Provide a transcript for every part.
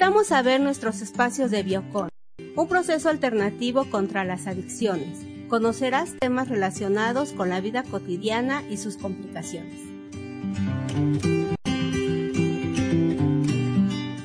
invitamos a ver nuestros espacios de Biocon, un proceso alternativo contra las adicciones. Conocerás temas relacionados con la vida cotidiana y sus complicaciones.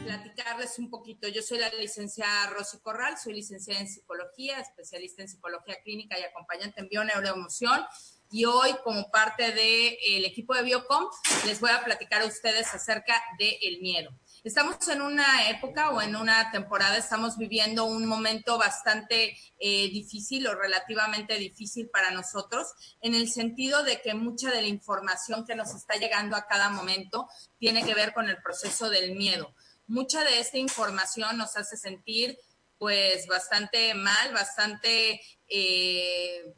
Platicarles un poquito. Yo soy la licenciada Rosy Corral, soy licenciada en psicología, especialista en psicología clínica y acompañante en bioneuroemoción y hoy como parte del equipo de Biocom les voy a platicar a ustedes acerca del miedo. Estamos en una época o en una temporada, estamos viviendo un momento bastante eh, difícil o relativamente difícil para nosotros, en el sentido de que mucha de la información que nos está llegando a cada momento tiene que ver con el proceso del miedo. Mucha de esta información nos hace sentir pues bastante mal, bastante... Eh,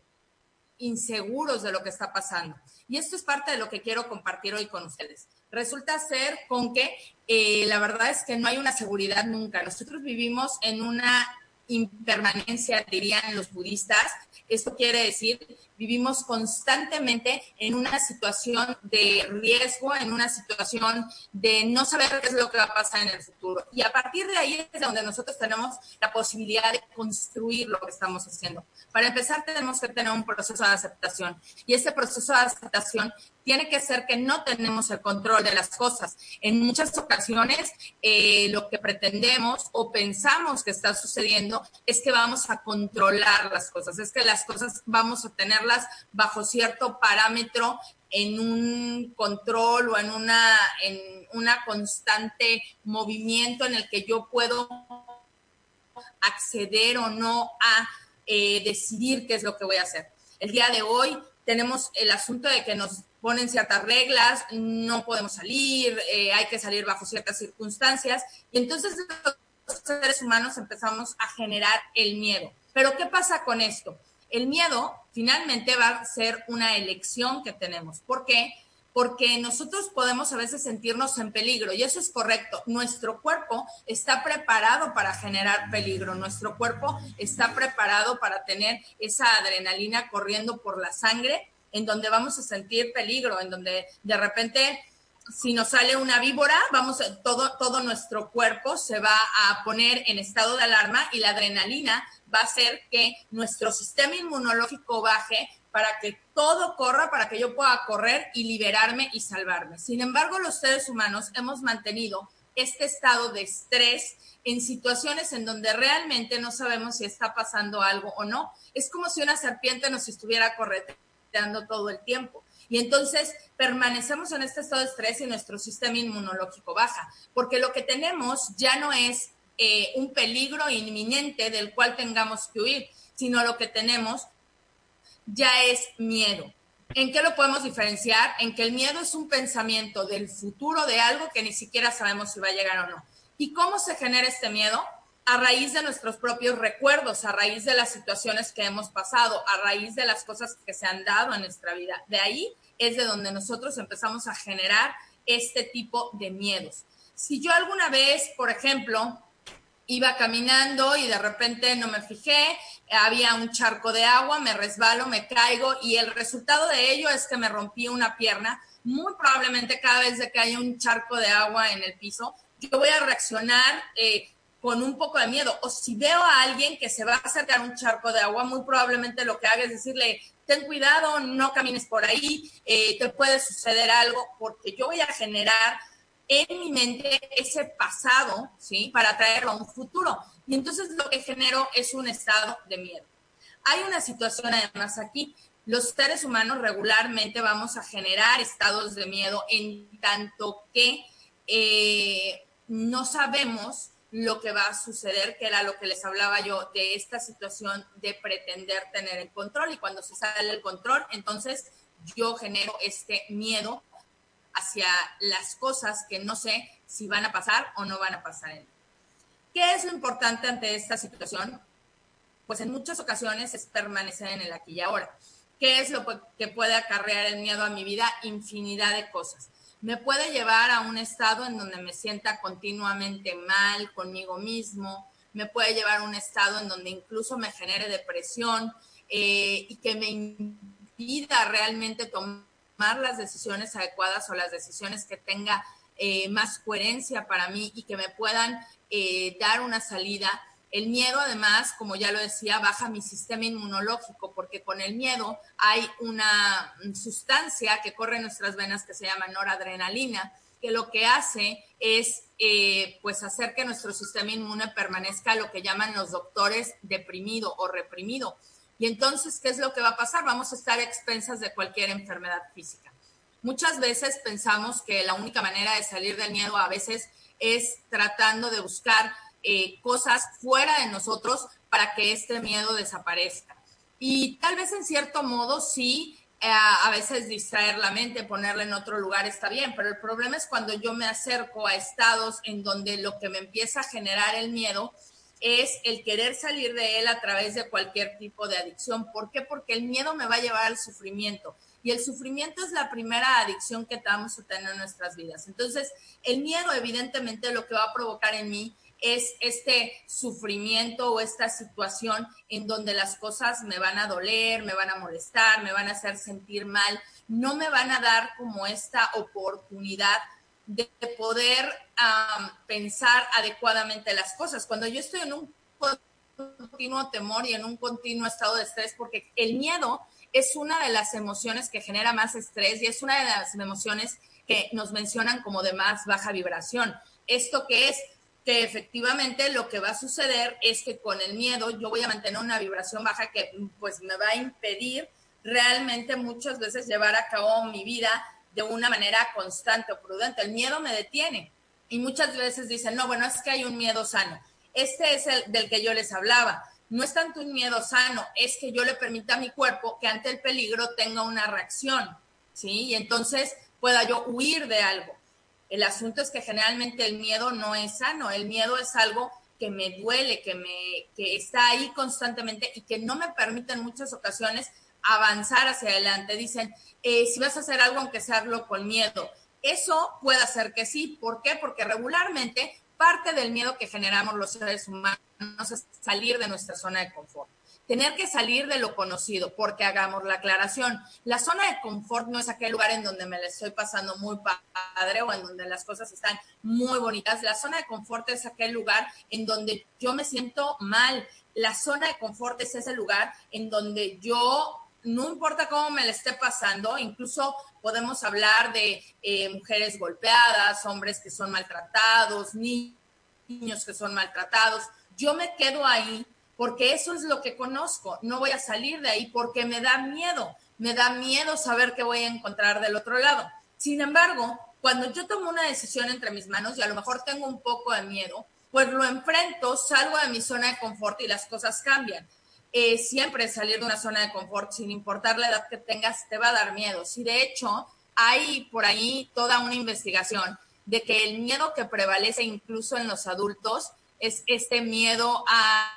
inseguros de lo que está pasando. Y esto es parte de lo que quiero compartir hoy con ustedes. Resulta ser con que eh, la verdad es que no hay una seguridad nunca. Nosotros vivimos en una impermanencia, dirían los budistas. Esto quiere decir, vivimos constantemente en una situación de riesgo, en una situación de no saber qué es lo que va a pasar en el futuro. Y a partir de ahí es donde nosotros tenemos la posibilidad de construir lo que estamos haciendo. Para empezar, tenemos que tener un proceso de aceptación. Y ese proceso de aceptación tiene que ser que no tenemos el control de las cosas. En muchas ocasiones, eh, lo que pretendemos o pensamos que está sucediendo es que vamos a controlar las cosas, es que las cosas vamos a bajo cierto parámetro en un control o en una, en una constante movimiento en el que yo puedo acceder o no a eh, decidir qué es lo que voy a hacer. El día de hoy tenemos el asunto de que nos ponen ciertas reglas, no podemos salir, eh, hay que salir bajo ciertas circunstancias, y entonces los seres humanos empezamos a generar el miedo. Pero ¿qué pasa con esto? El miedo finalmente va a ser una elección que tenemos. ¿Por qué? porque nosotros podemos a veces sentirnos en peligro y eso es correcto. Nuestro cuerpo está preparado para generar peligro, nuestro cuerpo está preparado para tener esa adrenalina corriendo por la sangre en donde vamos a sentir peligro, en donde de repente si nos sale una víbora, vamos todo todo nuestro cuerpo se va a poner en estado de alarma y la adrenalina va a hacer que nuestro sistema inmunológico baje para que todo corra, para que yo pueda correr y liberarme y salvarme. Sin embargo, los seres humanos hemos mantenido este estado de estrés en situaciones en donde realmente no sabemos si está pasando algo o no. Es como si una serpiente nos estuviera correteando todo el tiempo. Y entonces permanecemos en este estado de estrés y nuestro sistema inmunológico baja, porque lo que tenemos ya no es eh, un peligro inminente del cual tengamos que huir, sino lo que tenemos ya es miedo. ¿En qué lo podemos diferenciar? En que el miedo es un pensamiento del futuro de algo que ni siquiera sabemos si va a llegar o no. ¿Y cómo se genera este miedo? A raíz de nuestros propios recuerdos, a raíz de las situaciones que hemos pasado, a raíz de las cosas que se han dado en nuestra vida. De ahí es de donde nosotros empezamos a generar este tipo de miedos. Si yo alguna vez, por ejemplo, iba caminando y de repente no me fijé, había un charco de agua, me resbalo, me caigo y el resultado de ello es que me rompí una pierna. Muy probablemente cada vez que haya un charco de agua en el piso, yo voy a reaccionar eh, con un poco de miedo. O si veo a alguien que se va a acercar a un charco de agua, muy probablemente lo que haga es decirle, ten cuidado, no camines por ahí, eh, te puede suceder algo, porque yo voy a generar en mi mente ese pasado, ¿sí? Para traerlo a un futuro. Y entonces lo que genero es un estado de miedo. Hay una situación además aquí. Los seres humanos regularmente vamos a generar estados de miedo en tanto que eh, no sabemos lo que va a suceder, que era lo que les hablaba yo de esta situación de pretender tener el control y cuando se sale el control, entonces yo genero este miedo hacia las cosas que no sé si van a pasar o no van a pasar. ¿Qué es lo importante ante esta situación? Pues en muchas ocasiones es permanecer en el aquí y ahora. ¿Qué es lo que puede acarrear el miedo a mi vida? Infinidad de cosas. Me puede llevar a un estado en donde me sienta continuamente mal conmigo mismo, me puede llevar a un estado en donde incluso me genere depresión eh, y que me impida realmente tomar las decisiones adecuadas o las decisiones que tenga eh, más coherencia para mí y que me puedan eh, dar una salida. El miedo, además, como ya lo decía, baja mi sistema inmunológico, porque con el miedo hay una sustancia que corre en nuestras venas que se llama noradrenalina, que lo que hace es eh, pues hacer que nuestro sistema inmune permanezca lo que llaman los doctores deprimido o reprimido. Y entonces, ¿qué es lo que va a pasar? Vamos a estar expensas de cualquier enfermedad física. Muchas veces pensamos que la única manera de salir del miedo a veces es tratando de buscar eh, cosas fuera de nosotros para que este miedo desaparezca. Y tal vez en cierto modo sí, eh, a veces distraer la mente, ponerla en otro lugar está bien, pero el problema es cuando yo me acerco a estados en donde lo que me empieza a generar el miedo es el querer salir de él a través de cualquier tipo de adicción. ¿Por qué? Porque el miedo me va a llevar al sufrimiento. Y el sufrimiento es la primera adicción que vamos a tener en nuestras vidas. Entonces, el miedo evidentemente lo que va a provocar en mí es este sufrimiento o esta situación en donde las cosas me van a doler, me van a molestar, me van a hacer sentir mal, no me van a dar como esta oportunidad de poder pensar adecuadamente las cosas. Cuando yo estoy en un continuo temor y en un continuo estado de estrés, porque el miedo es una de las emociones que genera más estrés y es una de las emociones que nos mencionan como de más baja vibración. ¿Esto que es? Que efectivamente lo que va a suceder es que con el miedo yo voy a mantener una vibración baja que pues me va a impedir realmente muchas veces llevar a cabo mi vida de una manera constante o prudente. El miedo me detiene y muchas veces dicen, no, bueno, es que hay un miedo sano. Este es el del que yo les hablaba. No es tanto un miedo sano, es que yo le permita a mi cuerpo que ante el peligro tenga una reacción, ¿sí? Y entonces pueda yo huir de algo. El asunto es que generalmente el miedo no es sano, el miedo es algo que me duele, que me que está ahí constantemente y que no me permite en muchas ocasiones avanzar hacia adelante. Dicen, eh, si vas a hacer algo, aunque sea algo con miedo. Eso puede ser que sí. ¿Por qué? Porque regularmente parte del miedo que generamos los seres humanos es salir de nuestra zona de confort tener que salir de lo conocido, porque hagamos la aclaración. La zona de confort no es aquel lugar en donde me la estoy pasando muy padre o en donde las cosas están muy bonitas. La zona de confort es aquel lugar en donde yo me siento mal. La zona de confort es ese lugar en donde yo, no importa cómo me la esté pasando, incluso podemos hablar de eh, mujeres golpeadas, hombres que son maltratados, niños que son maltratados. Yo me quedo ahí porque eso es lo que conozco. No voy a salir de ahí porque me da miedo, me da miedo saber qué voy a encontrar del otro lado. Sin embargo, cuando yo tomo una decisión entre mis manos y a lo mejor tengo un poco de miedo, pues lo enfrento, salgo de mi zona de confort y las cosas cambian. Eh, siempre salir de una zona de confort, sin importar la edad que tengas, te va a dar miedo. Si de hecho hay por ahí toda una investigación de que el miedo que prevalece incluso en los adultos es este miedo a,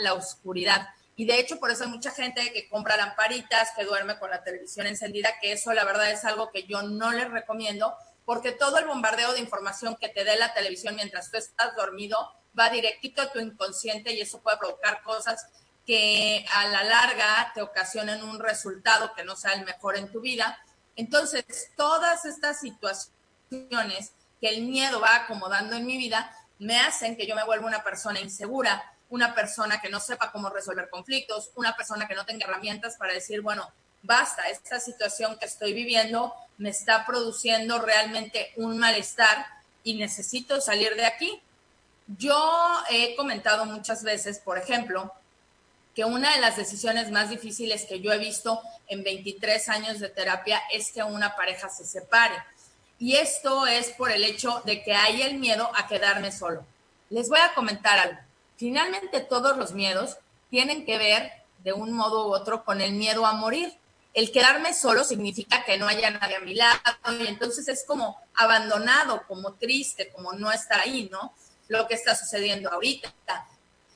la oscuridad. Y de hecho, por eso hay mucha gente que compra lamparitas, que duerme con la televisión encendida, que eso la verdad es algo que yo no les recomiendo, porque todo el bombardeo de información que te dé la televisión mientras tú estás dormido va directito a tu inconsciente y eso puede provocar cosas que a la larga te ocasionen un resultado que no sea el mejor en tu vida. Entonces, todas estas situaciones que el miedo va acomodando en mi vida me hacen que yo me vuelva una persona insegura, una persona que no sepa cómo resolver conflictos, una persona que no tenga herramientas para decir, bueno, basta, esta situación que estoy viviendo me está produciendo realmente un malestar y necesito salir de aquí. Yo he comentado muchas veces, por ejemplo, que una de las decisiones más difíciles que yo he visto en 23 años de terapia es que una pareja se separe. Y esto es por el hecho de que hay el miedo a quedarme solo. Les voy a comentar algo. Finalmente todos los miedos tienen que ver de un modo u otro con el miedo a morir. El quedarme solo significa que no haya nadie a mi lado y entonces es como abandonado, como triste, como no estar ahí, ¿no? Lo que está sucediendo ahorita.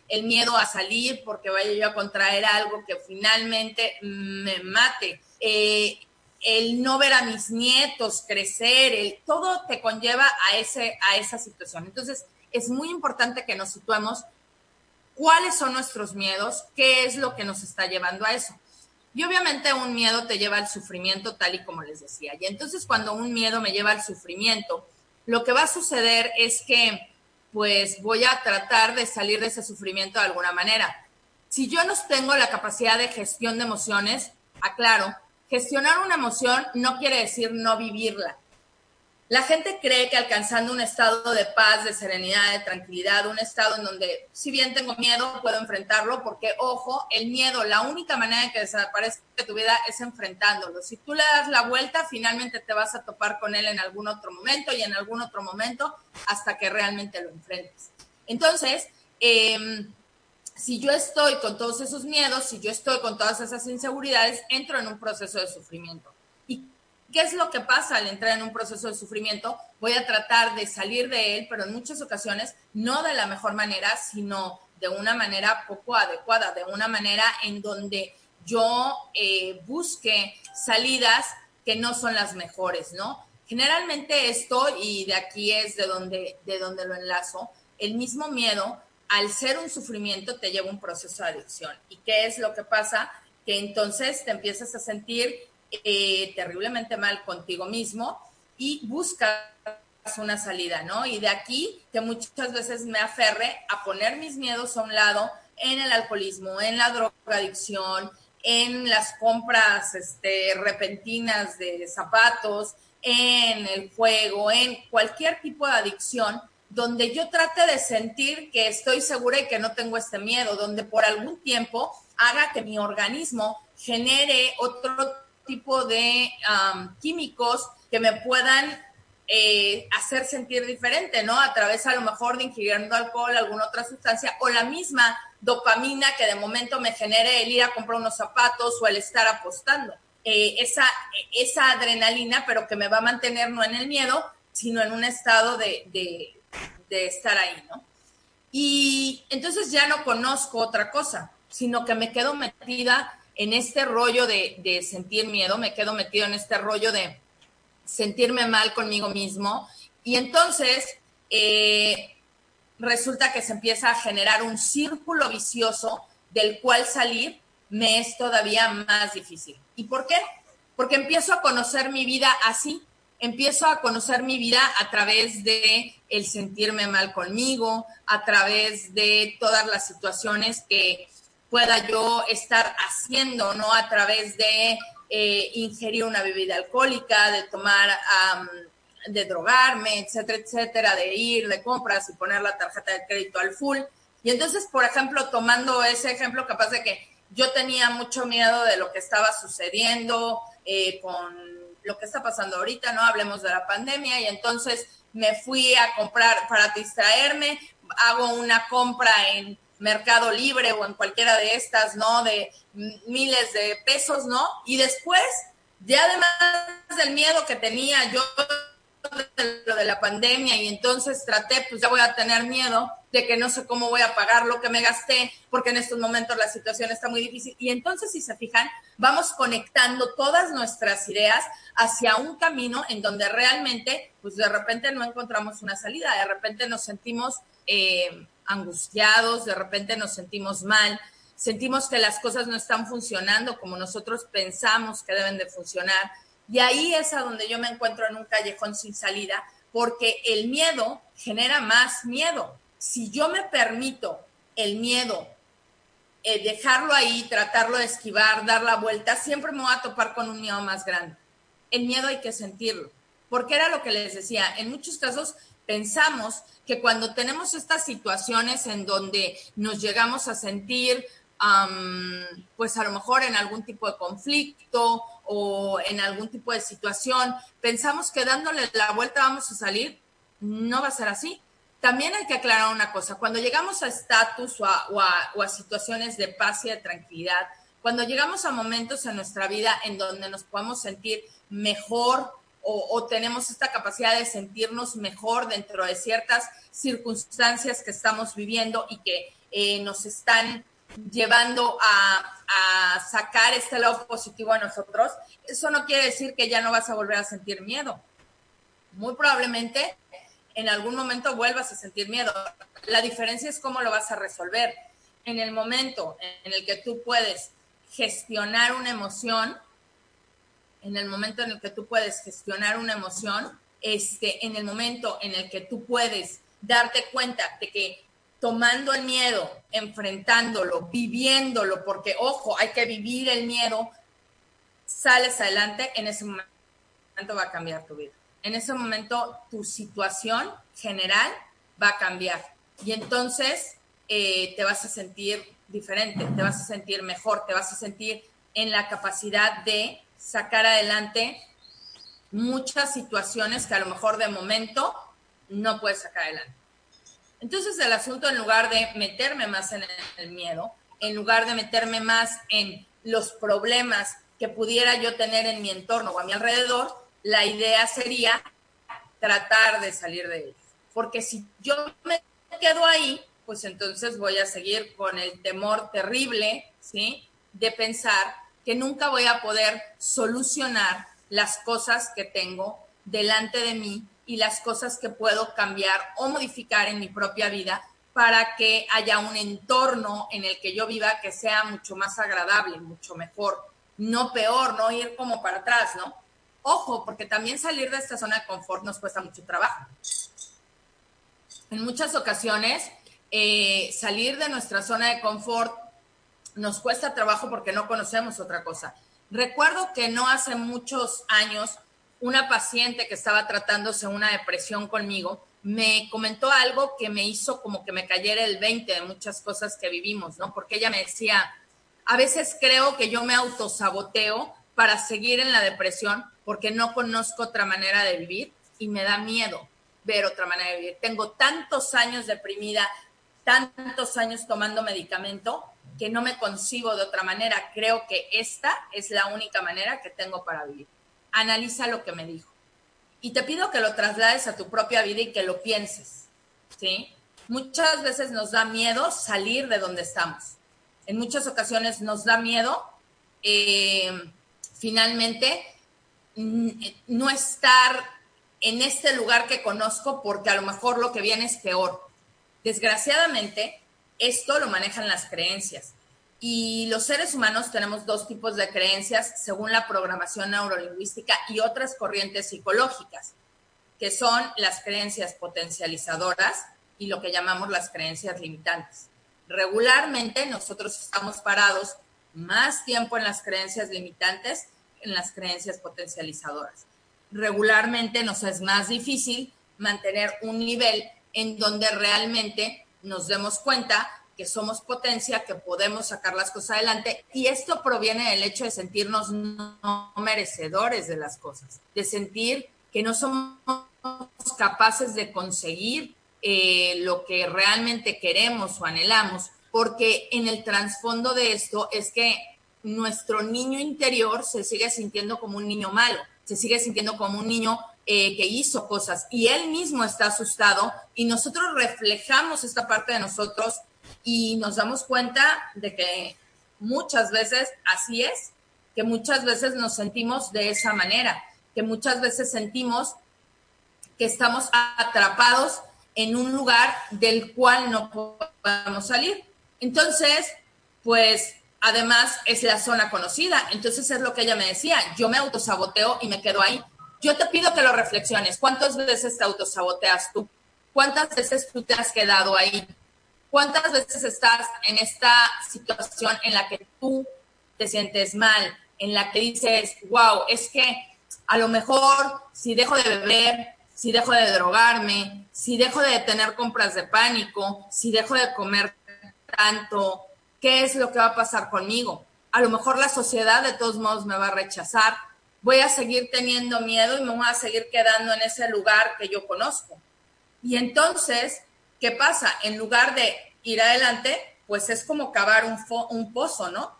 El miedo a salir porque vaya yo a contraer algo que finalmente me mate. Eh, el no ver a mis nietos crecer, el, todo te conlleva a, ese, a esa situación. Entonces, es muy importante que nos situemos cuáles son nuestros miedos, qué es lo que nos está llevando a eso. Y obviamente un miedo te lleva al sufrimiento, tal y como les decía. Y entonces cuando un miedo me lleva al sufrimiento, lo que va a suceder es que pues voy a tratar de salir de ese sufrimiento de alguna manera. Si yo no tengo la capacidad de gestión de emociones, aclaro, gestionar una emoción no quiere decir no vivirla. La gente cree que alcanzando un estado de paz, de serenidad, de tranquilidad, un estado en donde si bien tengo miedo, puedo enfrentarlo, porque ojo, el miedo, la única manera de que desaparezca de tu vida es enfrentándolo. Si tú le das la vuelta, finalmente te vas a topar con él en algún otro momento y en algún otro momento hasta que realmente lo enfrentes. Entonces, eh, si yo estoy con todos esos miedos, si yo estoy con todas esas inseguridades, entro en un proceso de sufrimiento. ¿Y qué es lo que pasa al entrar en un proceso de sufrimiento? Voy a tratar de salir de él, pero en muchas ocasiones no de la mejor manera, sino de una manera poco adecuada, de una manera en donde yo eh, busque salidas que no son las mejores, ¿no? Generalmente esto, y de aquí es de donde, de donde lo enlazo, el mismo miedo al ser un sufrimiento te lleva un proceso de adicción. ¿Y qué es lo que pasa? Que entonces te empiezas a sentir eh, terriblemente mal contigo mismo y buscas una salida, ¿no? Y de aquí que muchas veces me aferre a poner mis miedos a un lado en el alcoholismo, en la drogadicción, en las compras este, repentinas de zapatos, en el juego, en cualquier tipo de adicción donde yo trate de sentir que estoy segura y que no tengo este miedo, donde por algún tiempo haga que mi organismo genere otro tipo de químicos que me puedan eh, hacer sentir diferente, ¿no? A través a lo mejor de ingiriendo alcohol, alguna otra sustancia, o la misma dopamina que de momento me genere el ir a comprar unos zapatos o el estar apostando. Eh, esa, esa adrenalina, pero que me va a mantener no en el miedo, sino en un estado de, de estar ahí, ¿no? Y entonces ya no conozco otra cosa, sino que me quedo metida en este rollo de, sentir miedo, me quedo metido en este rollo de sentirme mal conmigo mismo. Y entonces eh, resulta que se empieza a generar un círculo vicioso del cual salir me es todavía más difícil. ¿Y por qué? Porque empiezo a conocer mi vida así, empiezo a conocer mi vida a través de el sentirme mal conmigo, a través de todas las situaciones que pueda yo estar haciendo, ¿no? A través de eh, ingerir una bebida alcohólica, de tomar, de drogarme, etcétera, etcétera, de ir de compras y poner la tarjeta de crédito al full. Y entonces, por ejemplo, tomando ese ejemplo, capaz de que yo tenía mucho miedo de lo que estaba sucediendo eh, con lo que está pasando ahorita, ¿no? Hablemos de la pandemia y entonces me fui a comprar para distraerme, hago una compra en Mercado Libre o en cualquiera de estas, ¿no? De miles de pesos, ¿no? Y después, ya además del miedo que tenía yo de lo de la pandemia y entonces traté, pues ya voy a tener miedo de que no sé cómo voy a pagar lo que me gasté, porque en estos momentos la situación está muy difícil. Y entonces, si se fijan, vamos conectando todas nuestras ideas hacia un camino en donde realmente, pues de repente no encontramos una salida, de repente nos sentimos eh, angustiados, de repente nos sentimos mal, sentimos que las cosas no están funcionando como nosotros pensamos que deben de funcionar y ahí es a donde yo me encuentro en un callejón sin salida, porque el miedo genera más miedo. Si yo me permito el miedo, eh, dejarlo ahí, tratarlo de esquivar, dar la vuelta, siempre me voy a topar con un miedo más grande. El miedo hay que sentirlo, porque era lo que les decía, en muchos casos pensamos que cuando tenemos estas situaciones en donde nos llegamos a sentir pues a lo mejor en algún tipo de conflicto o en algún tipo de situación, pensamos que dándole la vuelta vamos a salir, no va a ser así. También hay que aclarar una cosa, cuando llegamos a estatus o, a, situaciones de paz y de tranquilidad, cuando llegamos a momentos en nuestra vida en donde nos podemos sentir mejor o, tenemos esta capacidad de sentirnos mejor dentro de ciertas circunstancias que estamos viviendo y que eh, nos están llevando a, sacar este lado positivo a nosotros, eso no quiere decir que ya no vas a volver a sentir miedo. Muy probablemente en algún momento vuelvas a sentir miedo. La diferencia es cómo lo vas a resolver. En el momento en el que tú puedes gestionar una emoción, en el momento en el que tú puedes gestionar una emoción, este, en el momento en el que tú puedes darte cuenta de que tomando el miedo, enfrentándolo, viviéndolo, porque ojo, hay que vivir el miedo, sales adelante, en ese momento va a cambiar tu vida. En ese momento tu situación general va a cambiar. Y entonces eh, te vas a sentir diferente, te vas a sentir mejor, te vas a sentir en la capacidad de sacar adelante muchas situaciones que a lo mejor de momento no puedes sacar adelante. Entonces el asunto en lugar de meterme más en el miedo, en lugar de meterme más en los problemas que pudiera yo tener en mi entorno o a mi alrededor, la idea sería tratar de salir de ellos. Porque si yo me quedo ahí, pues entonces voy a seguir con el temor terrible, ¿sí? De pensar que nunca voy a poder solucionar las cosas que tengo delante de mí y las cosas que puedo cambiar o modificar en mi propia vida para que haya un entorno en el que yo viva que sea mucho más agradable, mucho mejor, no peor, no ir como para atrás, ¿no? Ojo, porque también salir de esta zona de confort nos cuesta mucho trabajo. En muchas ocasiones, eh, salir de nuestra zona de confort nos cuesta trabajo porque no conocemos otra cosa. Recuerdo que no hace muchos años, una paciente que estaba tratándose una depresión conmigo me comentó algo que me hizo como que me cayera el 20 de muchas cosas que vivimos, ¿no? Porque ella me decía, a veces creo que yo me autosaboteo para seguir en la depresión porque no conozco otra manera de vivir y me da miedo ver otra manera de vivir. Tengo tantos años deprimida, tantos años tomando medicamento que no me concibo de otra manera. Creo que esta es la única manera que tengo para vivir. Analiza lo que me dijo. Y te pido que lo traslades a tu propia vida y que lo pienses. ¿sí? Muchas veces nos da miedo salir de donde estamos. En muchas ocasiones nos da miedo eh, finalmente no estar en este lugar que conozco porque a lo mejor lo que viene es peor. Desgraciadamente, esto lo manejan las creencias. Y los seres humanos tenemos dos tipos de creencias según la programación neurolingüística y otras corrientes psicológicas, que son las creencias potencializadoras y lo que llamamos las creencias limitantes. Regularmente nosotros estamos parados más tiempo en las creencias limitantes en las creencias potencializadoras. Regularmente nos es más difícil mantener un nivel en donde realmente nos demos cuenta que somos potencia, que podemos sacar las cosas adelante. Y esto proviene del hecho de sentirnos no merecedores de las cosas, de sentir que no somos capaces de conseguir eh, lo que realmente queremos o anhelamos, porque en el trasfondo de esto es que nuestro niño interior se sigue sintiendo como un niño malo, se sigue sintiendo como un niño eh, que hizo cosas y él mismo está asustado y nosotros reflejamos esta parte de nosotros y nos damos cuenta de que muchas veces así es, que muchas veces nos sentimos de esa manera, que muchas veces sentimos que estamos atrapados en un lugar del cual no podemos salir. Entonces, pues además es la zona conocida. Entonces es lo que ella me decía, yo me autosaboteo y me quedo ahí. Yo te pido que lo reflexiones. ¿Cuántas veces te autosaboteas tú? ¿Cuántas veces tú te has quedado ahí? ¿Cuántas veces estás en esta situación en la que tú te sientes mal, en la que dices, wow, es que a lo mejor si dejo de beber, si dejo de drogarme, si dejo de tener compras de pánico, si dejo de comer tanto, ¿qué es lo que va a pasar conmigo? A lo mejor la sociedad de todos modos me va a rechazar, voy a seguir teniendo miedo y me voy a seguir quedando en ese lugar que yo conozco. Y entonces, ¿qué pasa? En lugar de ir adelante, pues es como cavar un, un pozo, ¿no?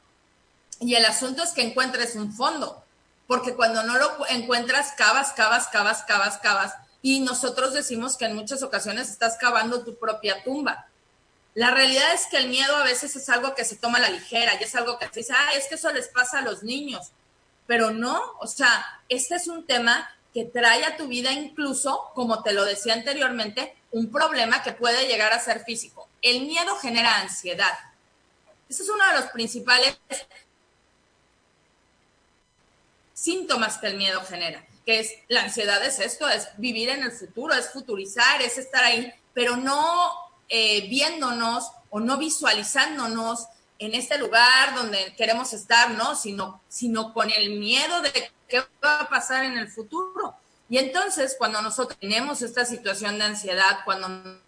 Y el asunto es que encuentres un fondo, porque cuando no lo encuentras, cavas, cavas, cavas, cavas, cavas. Y nosotros decimos que en muchas ocasiones estás cavando tu propia tumba. La realidad es que el miedo a veces es algo que se toma a la ligera y es algo que se dice, ah, es que eso les pasa a los niños. Pero no, o sea, este es un tema que trae a tu vida incluso, como te lo decía anteriormente, un problema que puede llegar a ser físico. El miedo genera ansiedad. Ese es uno de los principales síntomas que el miedo genera. que es la ansiedad es esto, es vivir en el futuro, es futurizar, es estar ahí, pero no eh, viéndonos o no visualizándonos en este lugar donde queremos estar, ¿no? Sino, sino con el miedo de qué va a pasar en el futuro. Y entonces, cuando nosotros tenemos esta situación de ansiedad, cuando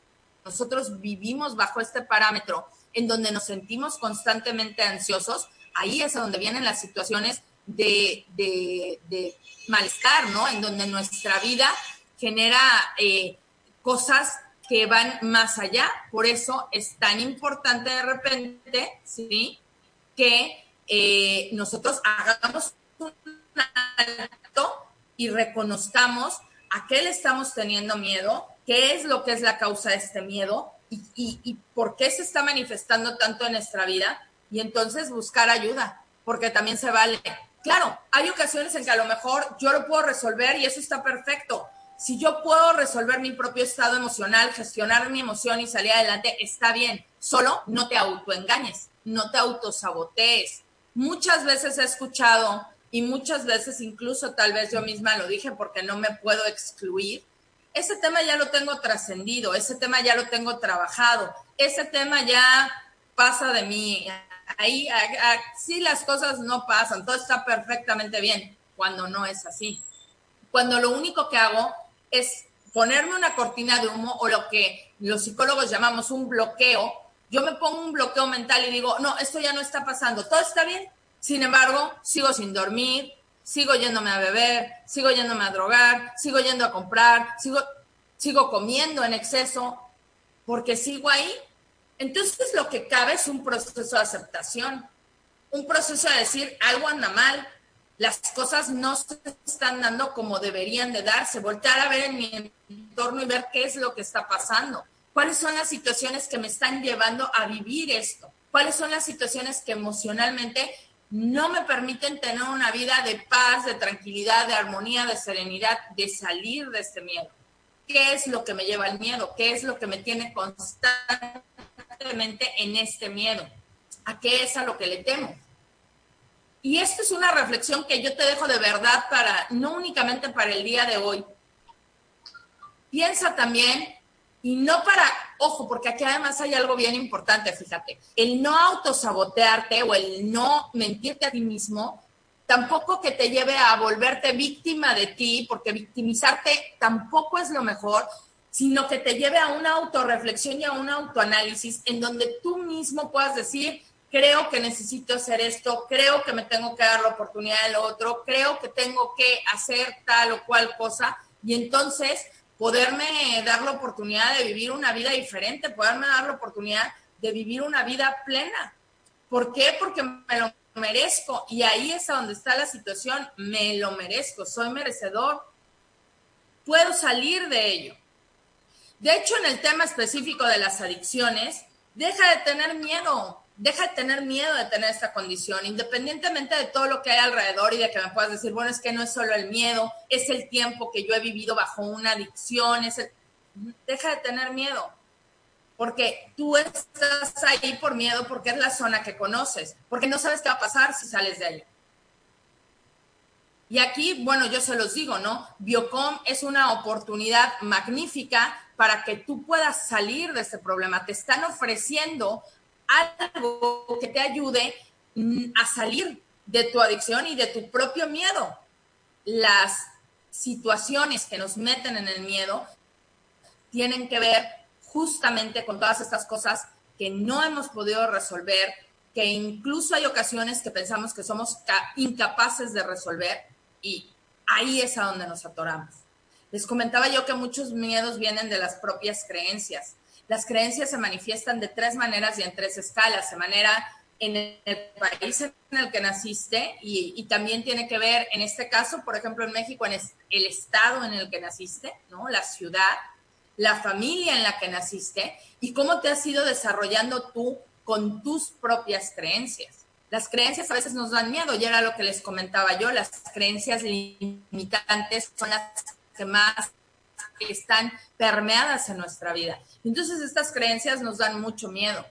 nosotros vivimos bajo este parámetro en donde nos sentimos constantemente ansiosos, ahí es donde vienen las situaciones de, de, malestar, ¿no? En donde nuestra vida genera eh, cosas que van más allá. Por eso es tan importante de repente, ¿sí? Que eh, nosotros hagamos un alto y reconozcamos a qué le estamos teniendo miedo, qué es lo que es la causa de este miedo y, y por qué se está manifestando tanto en nuestra vida y entonces buscar ayuda, porque también se vale. Claro, hay ocasiones en que a lo mejor yo lo puedo resolver y eso está perfecto, si yo puedo resolver mi propio estado emocional, gestionar mi emoción y salir adelante, está bien. Solo no te autoengañes, no te autosabotees. Muchas veces he escuchado y muchas veces incluso tal vez yo misma lo dije porque no me puedo excluir. Ese tema ya lo tengo trascendido, ese tema ya lo tengo trabajado, ese tema ya pasa de mí. Ahí sí las cosas no pasan, todo está perfectamente bien cuando no es así. Cuando lo único que hago es ponerme una cortina de humo o lo que los psicólogos llamamos un bloqueo. Yo me pongo un bloqueo mental y digo, no, esto ya no está pasando, todo está bien. Sin embargo, sigo sin dormir, sigo yéndome a beber, sigo yéndome a drogar, sigo yendo a comprar, sigo, sigo comiendo en exceso, porque sigo ahí. Entonces lo que cabe es un proceso de aceptación, un proceso de decir, algo anda mal, las cosas no se están dando como deberían de darse, voltear a ver en mi entorno y ver qué es lo que está pasando, cuáles son las situaciones que me están llevando a vivir esto, cuáles son las situaciones que emocionalmente no me permiten tener una vida de paz, de tranquilidad, de armonía, de serenidad, de salir de este miedo. ¿Qué es lo que me lleva al miedo? ¿Qué es lo que me tiene constantemente en este miedo? ¿A qué es a lo que le temo? Y esta es una reflexión que yo te dejo de verdad para, no únicamente para el día de hoy. Piensa también, y no para, ojo, porque aquí además hay algo bien importante, fíjate, el no autosabotearte o el no mentirte a ti mismo, tampoco que te lleve a volverte víctima de ti, porque victimizarte tampoco es lo mejor, sino que te lleve a una autorreflexión y a un autoanálisis en donde tú mismo puedas decir, creo que necesito hacer esto, creo que me tengo que dar la oportunidad del otro, creo que tengo que hacer tal o cual cosa y entonces poderme dar la oportunidad de vivir una vida diferente, poderme dar la oportunidad de vivir una vida plena. ¿Por qué? Porque me lo merezco y ahí es donde está la situación, me lo merezco, soy merecedor, puedo salir de ello. De hecho, en el tema específico de las adicciones, deja de tener miedo, deja de tener miedo de tener esta condición, independientemente de todo lo que hay alrededor y de que me puedas decir, bueno, es que no es solo el miedo, es el tiempo que yo he vivido bajo una adicción, es deja de tener miedo, porque tú estás ahí por miedo, porque es la zona que conoces, porque no sabes qué va a pasar si sales de ahí. Y aquí, bueno, yo se los digo, ¿no? Biocom es una oportunidad magnífica para que tú puedas salir de este problema. Te están ofreciendo algo que te ayude mm, a salir de tu adicción y de tu propio miedo. Las situaciones que nos meten en el miedo tienen que ver justamente con todas estas cosas que no hemos podido resolver, que incluso hay ocasiones que pensamos que somos incapaces de resolver y ahí es a donde nos atoramos. Les comentaba yo que muchos miedos vienen de las propias creencias. Las creencias se manifiestan de tres maneras y en tres escalas. De manera en el país en el que naciste y, también tiene que ver, en este caso, por ejemplo, en México, en el estado en el que naciste, ¿no? La ciudad, la familia en la que naciste y cómo te has ido desarrollando tú con tus propias creencias. Las creencias a veces nos dan miedo, y era lo que les comentaba yo, las creencias limitantes son las que más están permeadas en nuestra vida. Entonces estas creencias nos dan mucho miedo,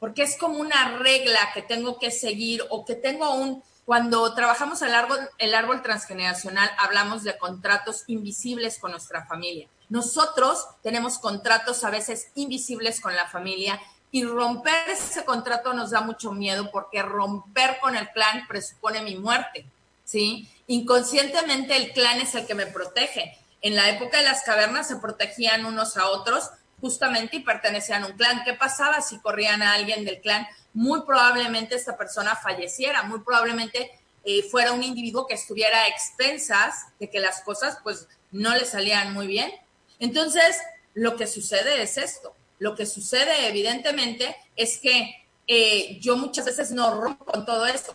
porque es como una regla que tengo que seguir o que tengo un... Cuando trabajamos el árbol, el árbol transgeneracional, hablamos de contratos invisibles con nuestra familia. Nosotros tenemos contratos a veces invisibles con la familia y romper ese contrato nos da mucho miedo porque romper con el clan presupone mi muerte, ¿sí? Inconscientemente el clan es el que me protege. En la época de las cavernas se protegían unos a otros justamente y pertenecían a un clan. ¿Qué pasaba si corrían a alguien del clan? Muy probablemente esta persona falleciera, muy probablemente eh, fuera un individuo que estuviera a expensas de que las cosas pues no le salían muy bien. Entonces, lo que sucede es esto. Lo que sucede evidentemente es que eh, yo muchas veces no rompo con todo esto.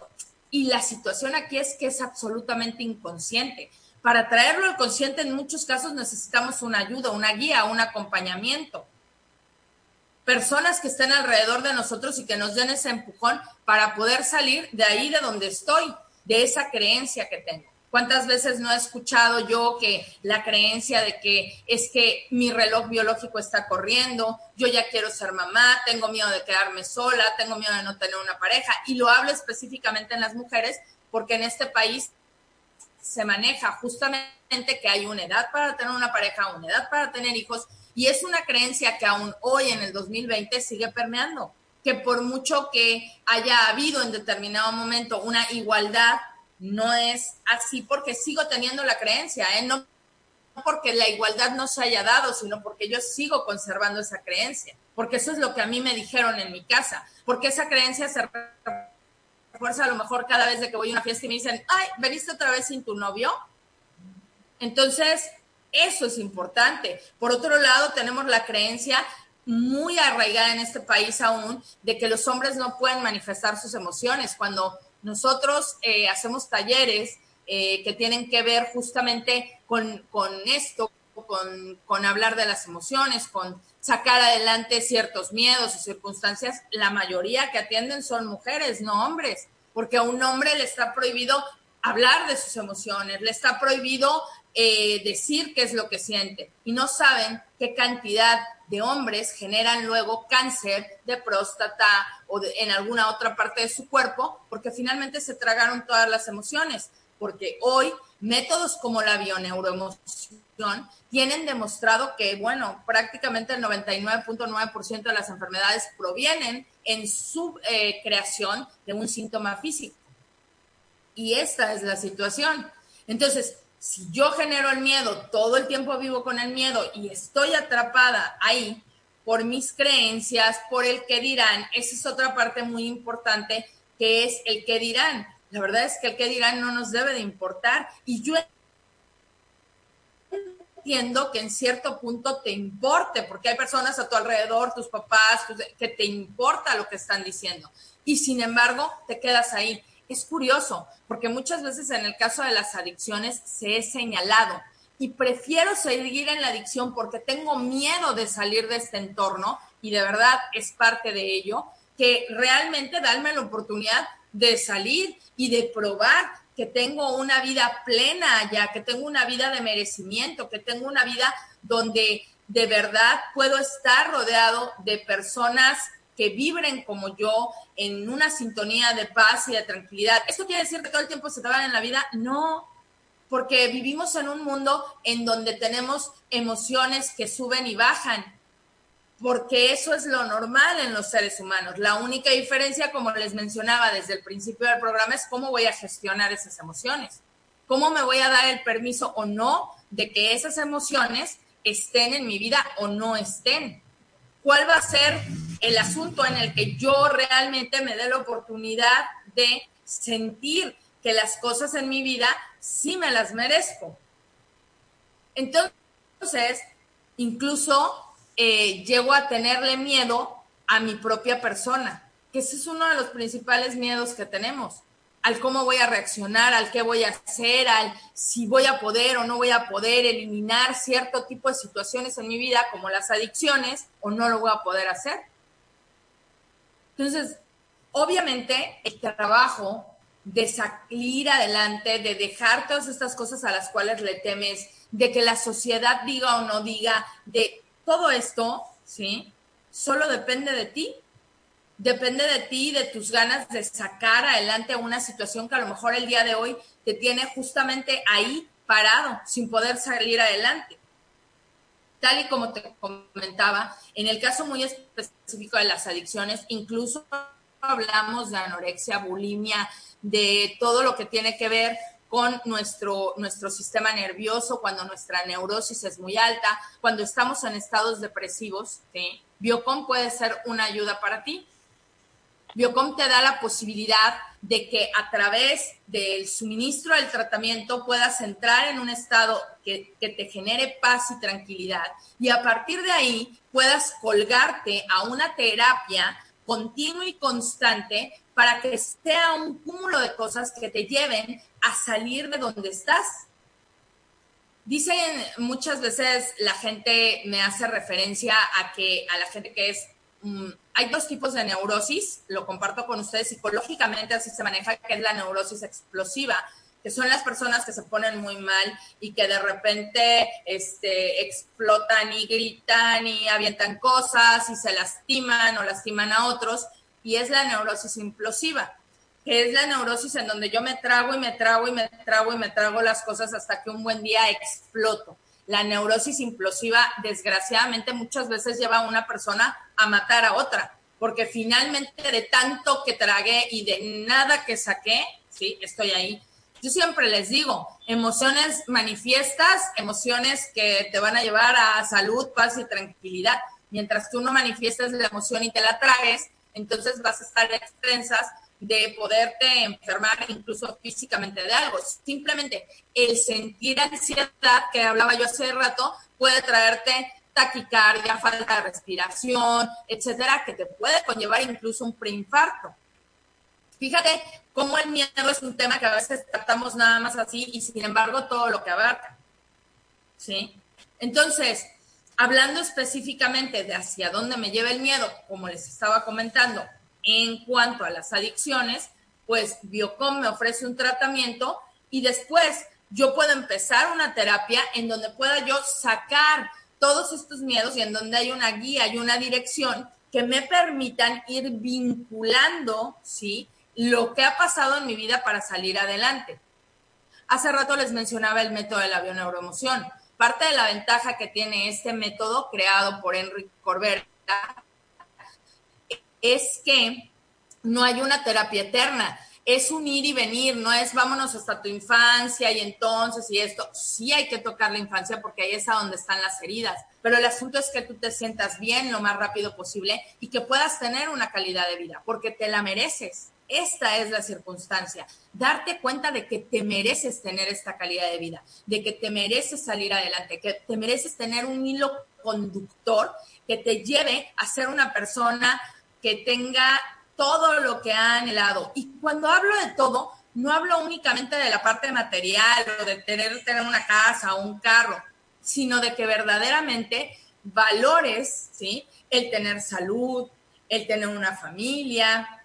Y la situación aquí es que es absolutamente inconsciente. Para traerlo al consciente en muchos casos necesitamos una ayuda, una guía, un acompañamiento. Personas que estén alrededor de nosotros y que nos den ese empujón para poder salir de ahí de donde estoy, de esa creencia que tengo. ¿Cuántas veces no he escuchado yo que la creencia de que es que mi reloj biológico está corriendo, yo ya quiero ser mamá, tengo miedo de quedarme sola, tengo miedo de no tener una pareja? Y lo hablo específicamente en las mujeres porque en este país se maneja justamente que hay una edad para tener una pareja, una edad para tener hijos, y es una creencia que aún hoy en el 2020 sigue permeando, que por mucho que haya habido en determinado momento una igualdad, no es así porque sigo teniendo la creencia, ¿eh? no porque la igualdad no se haya dado, sino porque yo sigo conservando esa creencia, porque eso es lo que a mí me dijeron en mi casa, porque esa creencia se fuerza a lo mejor cada vez que voy a una fiesta y me dicen, ay, veniste otra vez sin tu novio. Entonces, eso es importante. Por otro lado, tenemos la creencia muy arraigada en este país aún de que los hombres no pueden manifestar sus emociones. Cuando nosotros eh, hacemos talleres eh, que tienen que ver justamente con, con esto, con, con hablar de las emociones, con sacar adelante ciertos miedos o circunstancias, la mayoría que atienden son mujeres, no hombres, porque a un hombre le está prohibido hablar de sus emociones, le está prohibido eh, decir qué es lo que siente y no saben qué cantidad de hombres generan luego cáncer de próstata o en alguna otra parte de su cuerpo porque finalmente se tragaron todas las emociones, porque hoy métodos como la bioneuroemoción tienen demostrado que, bueno, prácticamente el 99.9% de las enfermedades provienen en su eh, creación de un síntoma físico. Y esta es la situación. Entonces, si yo genero el miedo, todo el tiempo vivo con el miedo y estoy atrapada ahí por mis creencias, por el que dirán, esa es otra parte muy importante que es el que dirán. La verdad es que el que dirán no nos debe de importar y yo entiendo que en cierto punto te importe, porque hay personas a tu alrededor, tus papás, que te importa lo que están diciendo. Y sin embargo, te quedas ahí. Es curioso, porque muchas veces en el caso de las adicciones se he señalado y prefiero seguir en la adicción porque tengo miedo de salir de este entorno y de verdad es parte de ello, que realmente darme la oportunidad de salir y de probar que tengo una vida plena ya, que tengo una vida de merecimiento, que tengo una vida donde de verdad puedo estar rodeado de personas que vibren como yo en una sintonía de paz y de tranquilidad. ¿Esto quiere decir que todo el tiempo se te en la vida? No, porque vivimos en un mundo en donde tenemos emociones que suben y bajan porque eso es lo normal en los seres humanos. La única diferencia, como les mencionaba desde el principio del programa, es cómo voy a gestionar esas emociones, cómo me voy a dar el permiso o no de que esas emociones estén en mi vida o no estén. ¿Cuál va a ser el asunto en el que yo realmente me dé la oportunidad de sentir que las cosas en mi vida sí me las merezco? Entonces, incluso eh, llego a tenerle miedo a mi propia persona, que ese es uno de los principales miedos que tenemos, al cómo voy a reaccionar, al qué voy a hacer, al si voy a poder o no voy a poder eliminar cierto tipo de situaciones en mi vida, como las adicciones, o no lo voy a poder hacer. Entonces, obviamente, el trabajo de salir adelante, de dejar todas estas cosas a las cuales le temes, de que la sociedad diga o no diga, de todo esto, ¿sí? Solo depende de ti. depende de ti, de tus ganas de sacar adelante una situación que a lo mejor el día de hoy te tiene justamente ahí parado, sin poder salir adelante. Tal y como te comentaba, en el caso muy específico de las adicciones, incluso hablamos de anorexia, bulimia, de todo lo que tiene que ver con nuestro, nuestro sistema nervioso, cuando nuestra neurosis es muy alta, cuando estamos en estados depresivos, ¿sí? Biocom puede ser una ayuda para ti. Biocom te da la posibilidad de que a través del suministro del tratamiento puedas entrar en un estado que, que, te genere paz y tranquilidad y a partir de ahí puedas colgarte a una terapia continua y constante para que sea un cúmulo de cosas que te lleven a salir de donde estás. Dicen muchas veces la gente me hace referencia a que a la gente que es mm, hay dos tipos de neurosis, lo comparto con ustedes psicológicamente así se maneja que es la neurosis explosiva, que son las personas que se ponen muy mal y que de repente este, explotan y gritan y avientan cosas y se lastiman o lastiman a otros y es la neurosis implosiva, que es la neurosis en donde yo me trago y me trago y me trago y me trago las cosas hasta que un buen día exploto. La neurosis implosiva, desgraciadamente, muchas veces lleva a una persona a matar a otra, porque finalmente de tanto que tragué y de nada que saqué, sí, estoy ahí. Yo siempre les digo, emociones manifiestas, emociones que te van a llevar a salud, paz y tranquilidad. Mientras tú no manifiestas la emoción y te la tragues, entonces vas a estar extensas de poderte enfermar incluso físicamente de algo. Simplemente el sentir ansiedad que hablaba yo hace rato puede traerte taquicardia, falta de respiración, etcétera, que te puede conllevar incluso un preinfarto. Fíjate cómo el miedo es un tema que a veces tratamos nada más así y sin embargo todo lo que abarca. ¿Sí? Entonces, Hablando específicamente de hacia dónde me lleva el miedo, como les estaba comentando, en cuanto a las adicciones, pues Biocom me ofrece un tratamiento y después yo puedo empezar una terapia en donde pueda yo sacar todos estos miedos y en donde hay una guía y una dirección que me permitan ir vinculando, ¿sí? Lo que ha pasado en mi vida para salir adelante. Hace rato les mencionaba el método de la bioneuroemoción. Parte de la ventaja que tiene este método creado por Enrique Corbera es que no hay una terapia eterna, es un ir y venir, no es vámonos hasta tu infancia y entonces y esto. Sí hay que tocar la infancia porque ahí es a donde están las heridas, pero el asunto es que tú te sientas bien lo más rápido posible y que puedas tener una calidad de vida porque te la mereces. Esta es la circunstancia. Darte cuenta de que te mereces tener esta calidad de vida, de que te mereces salir adelante, que te mereces tener un hilo conductor que te lleve a ser una persona que tenga todo lo que ha anhelado. Y cuando hablo de todo, no hablo únicamente de la parte material o de tener, tener una casa o un carro, sino de que verdaderamente valores, ¿sí? El tener salud, el tener una familia,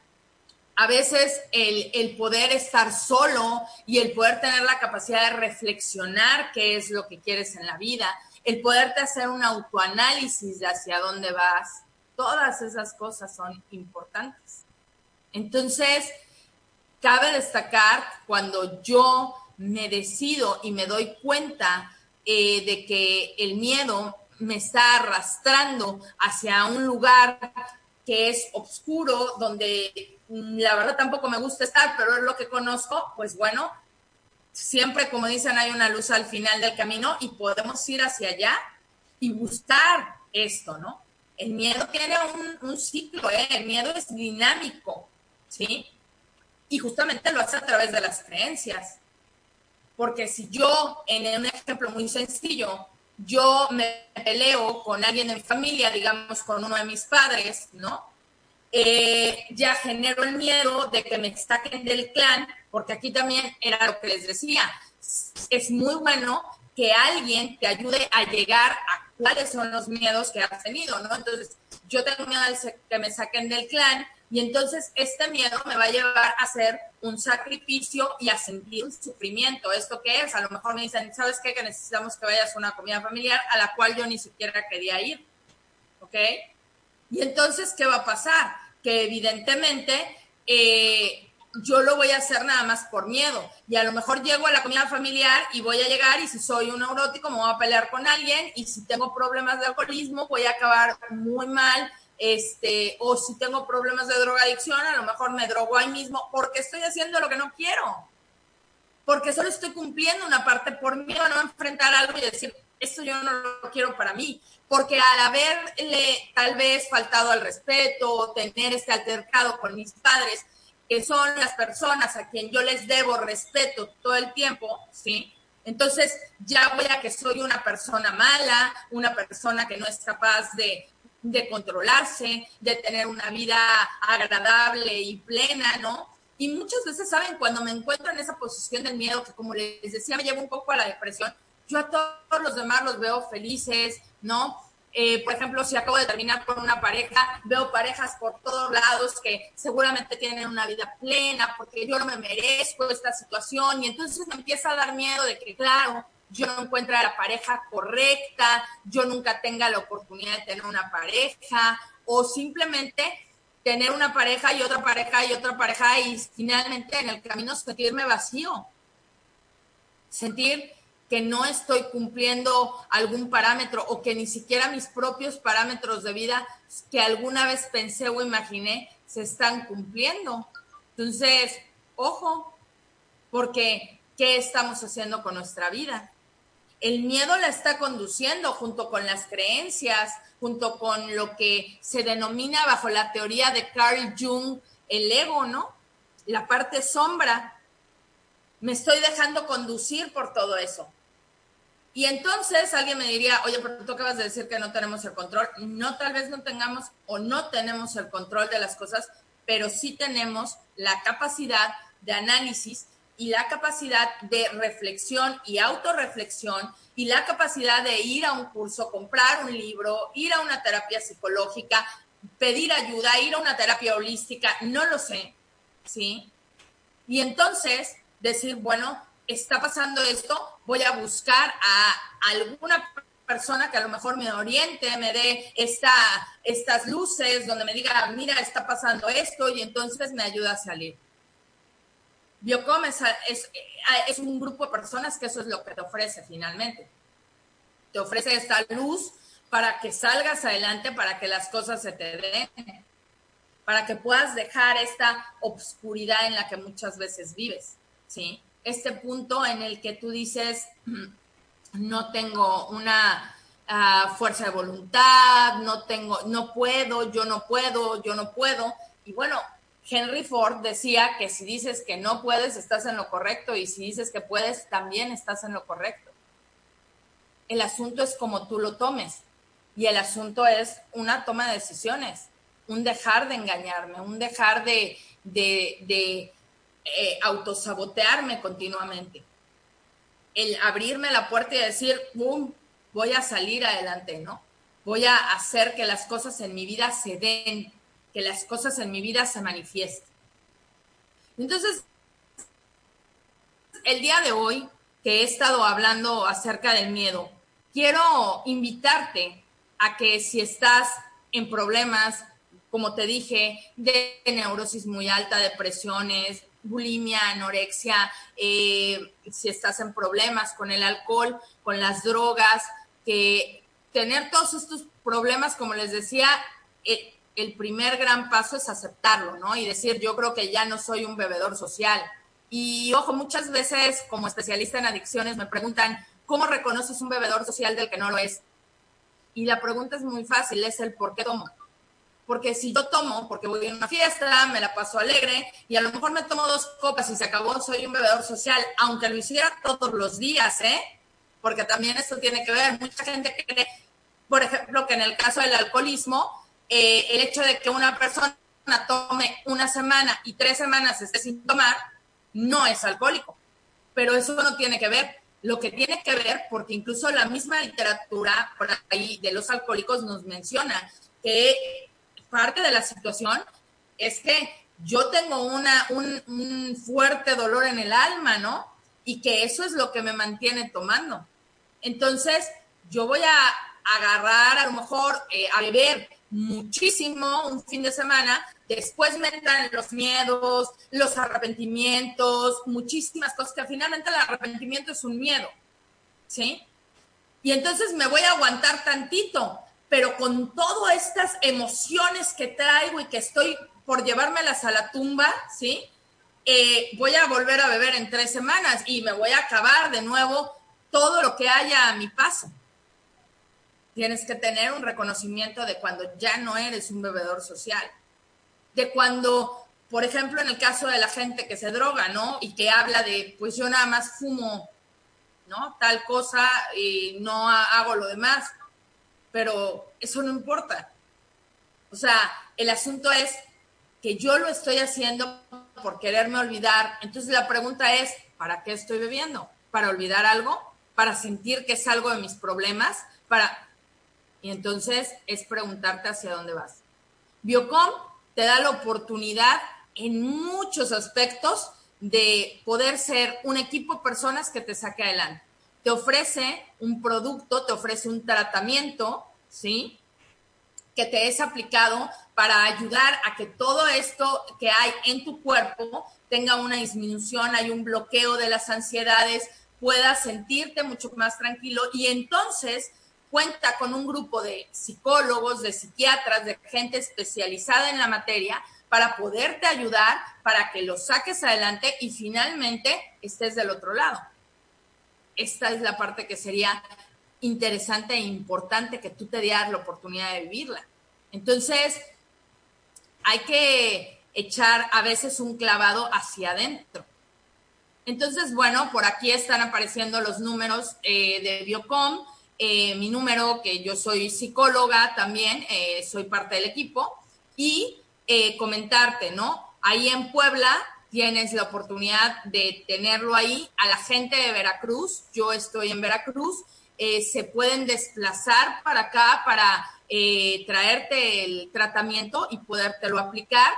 a veces el, poder estar solo y el poder tener la capacidad de reflexionar qué es lo que quieres en la vida, el poderte hacer un autoanálisis de hacia dónde vas, todas esas cosas son importantes. Entonces, cabe destacar cuando yo me decido y me doy cuenta eh, de que el miedo me está arrastrando hacia un lugar que es oscuro, donde la verdad tampoco me gusta estar, pero es lo que conozco, pues bueno, siempre, como dicen, hay una luz al final del camino y podemos ir hacia allá y buscar esto, ¿no? El miedo tiene un, ciclo, ¿eh? el miedo es dinámico, ¿sí? Y justamente lo hace a través de las creencias. Porque si yo, en un ejemplo muy sencillo, yo me peleo con alguien mi familia, digamos con uno de mis padres, ¿no? Eh, ya genero el miedo de que me saquen del clan, porque aquí también era lo que les decía, es muy bueno que alguien te ayude a llegar a cuáles son los miedos que has tenido, ¿no? Entonces, yo tengo miedo de que me saquen del clan y entonces este miedo me va a llevar a hacer un sacrificio y a sentir un sufrimiento. ¿Esto qué es? A lo mejor me dicen, ¿sabes qué? Que necesitamos que vayas a una comida familiar a la cual yo ni siquiera quería ir, ¿ok? Y entonces, ¿qué va a pasar? que evidentemente eh, yo lo voy a hacer nada más por miedo. Y a lo mejor llego a la comida familiar y voy a llegar y si soy un neurótico me voy a pelear con alguien y si tengo problemas de alcoholismo voy a acabar muy mal. Este, o si tengo problemas de drogadicción, a lo mejor me drogo ahí mismo porque estoy haciendo lo que no quiero. Porque solo estoy cumpliendo una parte por a no enfrentar algo y decir, esto yo no lo quiero para mí. Porque al haberle tal vez faltado al respeto, tener este altercado con mis padres, que son las personas a quien yo les debo respeto todo el tiempo, ¿sí? Entonces ya voy a que soy una persona mala, una persona que no es capaz de, de controlarse, de tener una vida agradable y plena, ¿no? Y muchas veces, ¿saben? Cuando me encuentro en esa posición del miedo, que como les decía, me llevo un poco a la depresión, yo a todos los demás los veo felices, ¿no? Eh, por ejemplo, si acabo de terminar con una pareja, veo parejas por todos lados que seguramente tienen una vida plena porque yo no me merezco esta situación y entonces me empieza a dar miedo de que, claro, yo no encuentre la pareja correcta, yo nunca tenga la oportunidad de tener una pareja o simplemente tener una pareja y otra pareja y otra pareja y finalmente en el camino sentirme vacío. Sentir que no estoy cumpliendo algún parámetro o que ni siquiera mis propios parámetros de vida que alguna vez pensé o imaginé se están cumpliendo. Entonces, ojo, porque ¿qué estamos haciendo con nuestra vida? El miedo la está conduciendo junto con las creencias, junto con lo que se denomina bajo la teoría de Carl Jung el ego, ¿no? La parte sombra, me estoy dejando conducir por todo eso. Y entonces alguien me diría, oye, pero tú acabas de decir que no tenemos el control. No, tal vez no tengamos o no tenemos el control de las cosas, pero sí tenemos la capacidad de análisis y la capacidad de reflexión y autorreflexión y la capacidad de ir a un curso, comprar un libro, ir a una terapia psicológica, pedir ayuda, ir a una terapia holística, no lo sé, ¿sí? Y entonces decir, bueno, está pasando esto, voy a buscar a alguna persona que a lo mejor me oriente, me dé esta, estas luces, donde me diga, mira, está pasando esto, y entonces me ayuda a salir. Biocom es, es, un grupo de personas que eso es lo que te ofrece finalmente. Te ofrece esta luz para que salgas adelante, para que las cosas se te den, para que puedas dejar esta obscuridad en la que muchas veces vives. ¿sí? Este punto en el que tú dices, no tengo una ah, fuerza de voluntad, no tengo, no puedo, yo no puedo, yo no puedo. Y bueno, Henry Ford decía que si dices que no puedes, estás en lo correcto, y si dices que puedes, también estás en lo correcto. El asunto es como tú lo tomes, y el asunto es una toma de decisiones, un dejar de engañarme, un dejar de, de eh, autosabotearme continuamente. El abrirme la puerta y decir, ¡pum! Voy a salir adelante, ¿no? Voy a hacer que las cosas en mi vida se den, que las cosas en mi vida se manifiesten. Entonces, el día de hoy que he estado hablando acerca del miedo, quiero invitarte a que si estás en problemas, como te dije, de neurosis muy alta, depresiones, bulimia, anorexia, eh, si estás en problemas con el alcohol, con las drogas, que tener todos estos problemas, como les decía, eh, el primer gran paso es aceptarlo, ¿no? Y decir, yo creo que ya no soy un bebedor social. Y ojo, muchas veces como especialista en adicciones me preguntan, ¿cómo reconoces un bebedor social del que no lo es? Y la pregunta es muy fácil, es el por qué tomo porque si yo tomo, porque voy a una fiesta, me la paso alegre y a lo mejor me tomo dos copas y se acabó, soy un bebedor social, aunque lo hiciera todos los días, ¿eh? Porque también esto tiene que ver, mucha gente cree, por ejemplo, que en el caso del alcoholismo, eh, el hecho de que una persona tome una semana y tres semanas esté sin tomar, no es alcohólico. Pero eso no tiene que ver. Lo que tiene que ver, porque incluso la misma literatura por ahí de los alcohólicos nos menciona que parte de la situación es que yo tengo una, un, fuerte dolor en el alma, ¿no? Y que eso es lo que me mantiene tomando. Entonces, yo voy a agarrar a lo mejor eh, a beber muchísimo un fin de semana, después me entran los miedos, los arrepentimientos, muchísimas cosas que finalmente el arrepentimiento es un miedo, ¿sí? Y entonces me voy a aguantar tantito, pero con todas estas emociones que traigo y que estoy por llevármelas a la tumba, ¿sí? Eh, voy a volver a beber en tres semanas y me voy a acabar de nuevo todo lo que haya a mi paso. Tienes que tener un reconocimiento de cuando ya no eres un bebedor social, de cuando, por ejemplo, en el caso de la gente que se droga, ¿no? Y que habla de, pues yo nada más fumo, ¿no? Tal cosa y no hago lo demás, pero eso no importa. O sea, el asunto es que yo lo estoy haciendo por quererme olvidar. Entonces la pregunta es, ¿para qué estoy bebiendo? ¿Para olvidar algo? ¿Para sentir que es algo de mis problemas? ¿Para y entonces es preguntarte hacia dónde vas. Biocom te da la oportunidad en muchos aspectos de poder ser un equipo de personas que te saque adelante. Te ofrece un producto, te ofrece un tratamiento, ¿sí? Que te es aplicado para ayudar a que todo esto que hay en tu cuerpo tenga una disminución, hay un bloqueo de las ansiedades, puedas sentirte mucho más tranquilo y entonces cuenta con un grupo de psicólogos, de psiquiatras, de gente especializada en la materia para poderte ayudar, para que lo saques adelante y finalmente estés del otro lado. Esta es la parte que sería interesante e importante que tú te dieras la oportunidad de vivirla. Entonces, hay que echar a veces un clavado hacia adentro. Entonces, bueno, por aquí están apareciendo los números eh, de Biocom eh, mi número, que yo soy psicóloga también, eh, soy parte del equipo, y eh, comentarte, ¿no? Ahí en Puebla tienes la oportunidad de tenerlo ahí. A la gente de Veracruz, yo estoy en Veracruz, se pueden desplazar para acá para traerte el tratamiento y podértelo aplicar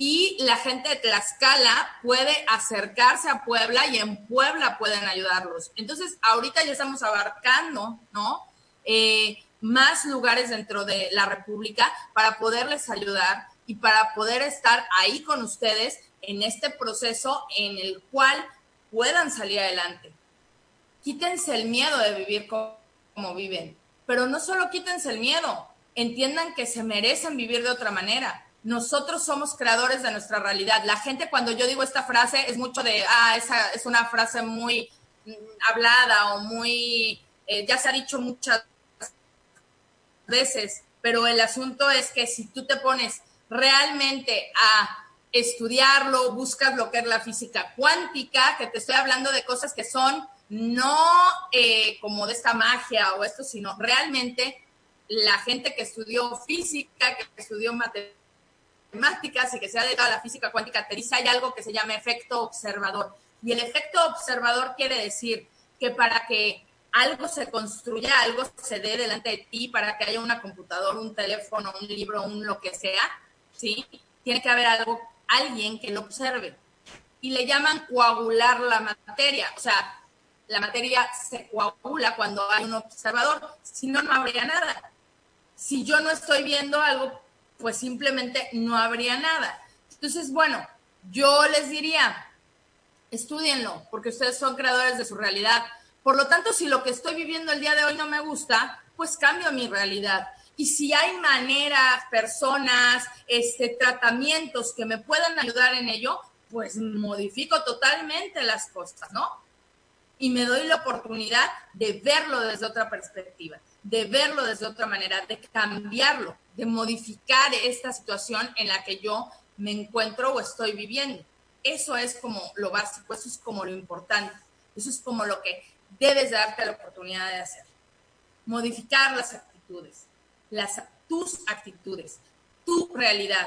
y la gente de Tlaxcala puede acercarse a Puebla y en Puebla pueden ayudarlos. Entonces, ahorita ya estamos abarcando, ¿no? Eh, más lugares dentro de la República para poderles ayudar y para poder estar ahí con ustedes en este proceso en el cual puedan salir adelante. Quítense el miedo de vivir como, como viven, pero no solo quítense el miedo, entiendan que se merecen vivir de otra manera nosotros somos creadores de nuestra realidad. La gente cuando yo digo esta frase es mucho de, ah, esa es una frase muy mm, hablada o muy, eh, ya se ha dicho muchas veces, pero el asunto es que si tú te pones realmente a estudiarlo, buscas lo que es la física cuántica, que te estoy hablando de cosas que son no eh, como de esta magia o esto, sino realmente la gente que estudió física, que estudió matemáticas, matemáticas y que se ha dedicado a la física cuántica, te dice hay algo que se llama efecto observador. Y el efecto observador quiere decir que para que algo se construya, algo se dé delante de ti, para que haya una computadora, un teléfono, un libro, un lo que sea, ¿sí? Tiene que haber algo, alguien que lo observe. Y le llaman coagular la materia. O sea, la materia se coagula cuando hay un observador. Si no, no habría nada. Si yo no estoy viendo algo, pues simplemente no habría nada. Entonces, bueno, yo les diría, estudienlo, porque ustedes son creadores de su realidad. Por lo tanto, si lo que estoy viviendo el día de hoy no me gusta, pues cambio mi realidad. Y si hay maneras, personas, este, tratamientos que me puedan ayudar en ello, pues modifico totalmente las cosas, ¿no? Y me doy la oportunidad de verlo desde otra perspectiva, de verlo desde otra manera, de cambiarlo de modificar esta situación en la que yo me encuentro o estoy viviendo. Eso es como lo básico, eso es como lo importante, eso es como lo que debes darte la oportunidad de hacer. Modificar las actitudes, las, tus actitudes, tu realidad.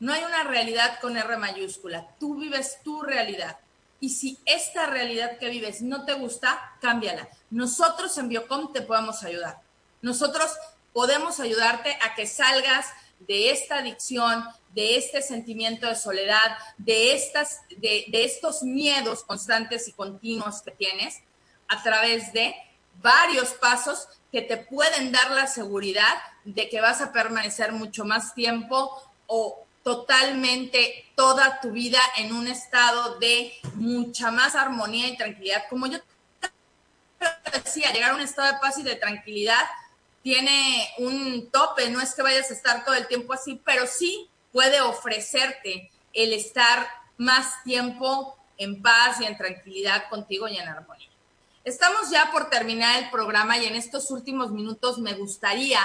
No hay una realidad con R mayúscula, tú vives tu realidad. Y si esta realidad que vives no te gusta, cámbiala. Nosotros en Biocom te podemos ayudar. Nosotros podemos ayudarte a que salgas de esta adicción, de este sentimiento de soledad, de, estas, de, estos miedos constantes y continuos que tienes a través de varios pasos que te pueden dar la seguridad de que vas a permanecer mucho más tiempo o totalmente toda tu vida en un estado de mucha más armonía y tranquilidad. Como yo decía, llegar a un estado de paz y de tranquilidad tiene un tope, no es que vayas a estar todo el tiempo así, pero sí puede ofrecerte el estar más tiempo en paz y en tranquilidad contigo y en armonía. Estamos ya por terminar el programa y en estos últimos minutos me gustaría,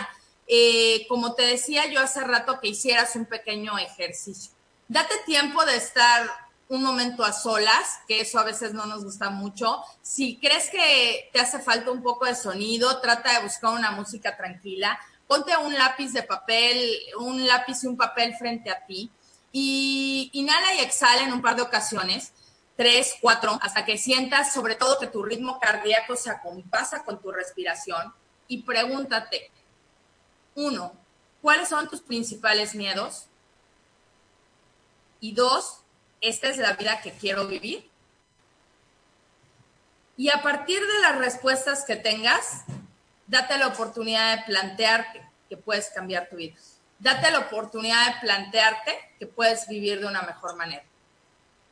eh, como te decía yo hace rato, que hicieras un pequeño ejercicio. Date tiempo de estar un momento a solas, que eso a veces no nos gusta mucho. Si crees que te hace falta un poco de sonido, trata de buscar una música tranquila. Ponte un lápiz de papel, un lápiz y un papel frente a ti y inhala y exhala en un par de ocasiones, tres, cuatro, hasta que sientas sobre todo que tu ritmo cardíaco se acompasa con tu respiración y pregúntate, uno, ¿cuáles son tus principales miedos? Y dos, esta es la vida que quiero vivir. Y a partir de las respuestas que tengas, date la oportunidad de plantearte que puedes cambiar tu vida. Date la oportunidad de plantearte que puedes vivir de una mejor manera.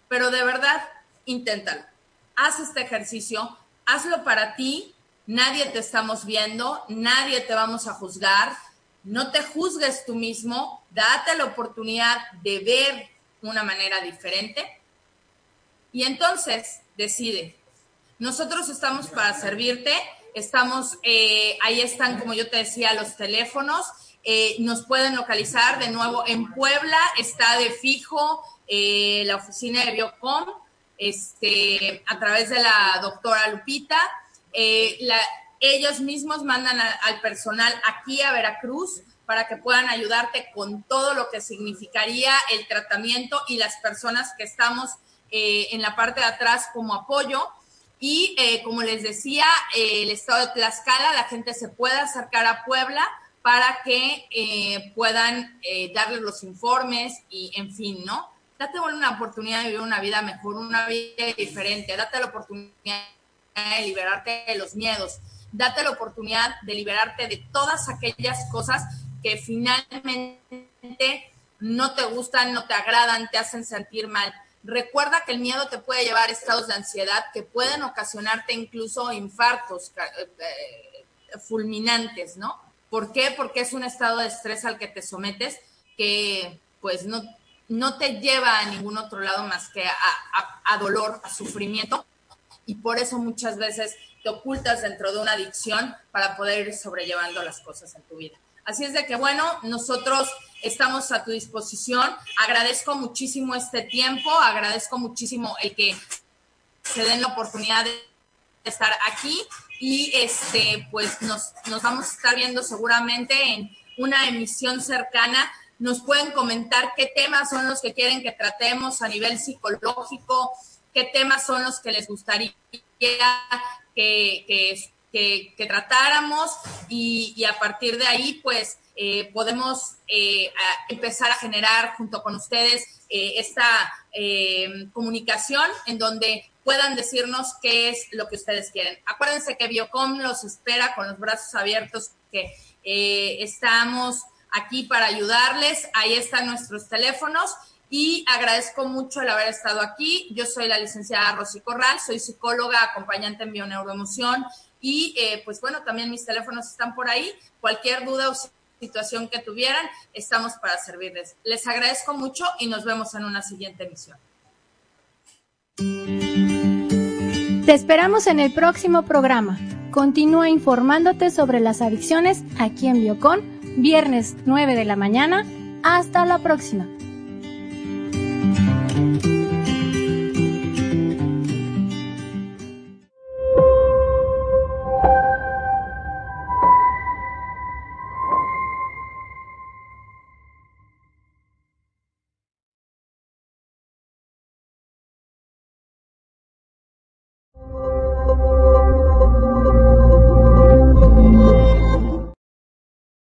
Pero de verdad, inténtalo. Haz este ejercicio, hazlo para ti. Nadie te estamos viendo, nadie te vamos a juzgar. No te juzgues tú mismo, date la oportunidad de ver una manera diferente. Y entonces decide. Nosotros estamos para servirte. Estamos, eh, ahí están, como yo te decía, los teléfonos. Eh, nos pueden localizar de nuevo en Puebla. Está de fijo eh, la oficina de Biocom este, a través de la doctora Lupita. ellos mismos mandan al personal aquí a Veracruz para que puedan ayudarte con todo lo que significaría el tratamiento y las personas que estamos eh, en la parte de atrás como apoyo. Y eh, como les decía, el estado de Tlaxcala, la gente se puede acercar a Puebla para que eh, puedan darles los informes y, en fin, ¿no? Date una oportunidad de vivir una vida mejor, una vida diferente, date la oportunidad de liberarte de los miedos, date la oportunidad de liberarte de todas aquellas cosas que finalmente no te gustan, no te agradan, te hacen sentir mal. Recuerda que el miedo te puede llevar a estados de ansiedad que pueden ocasionarte incluso infartos eh, fulminantes, ¿no? ¿Por qué? Porque es un estado de estrés al que te sometes que pues no, no te lleva a ningún otro lado más que a dolor, a sufrimiento. Y por eso muchas veces te ocultas dentro de una adicción para poder ir sobrellevando las cosas en tu vida. Así es de que, bueno, nosotros estamos a tu disposición. Agradezco muchísimo este tiempo, agradezco muchísimo el que se den la oportunidad de estar aquí y este, pues nos, nos vamos a estar viendo seguramente en una emisión cercana. Nos pueden comentar qué temas son los que quieren que tratemos a nivel psicológico, qué temas son los que les gustaría que, que, que, tratáramos y, a partir de ahí, pues, eh, podemos eh, empezar a generar junto con ustedes eh, esta comunicación en donde puedan decirnos qué es lo que ustedes quieren. Acuérdense que Biocom los espera con los brazos abiertos, que estamos aquí para ayudarles. Ahí están nuestros teléfonos y agradezco mucho el haber estado aquí. Yo soy la licenciada Rosy Corral, soy psicóloga, acompañante en bioneuroemoción y eh, pues bueno, también mis teléfonos están por ahí. Cualquier duda o situación que tuvieran, estamos para servirles. Les agradezco mucho y nos vemos en una siguiente emisión. Te esperamos en el próximo programa. Continúa informándote sobre las adicciones aquí en Biocon, viernes 9 de la mañana. Hasta la próxima.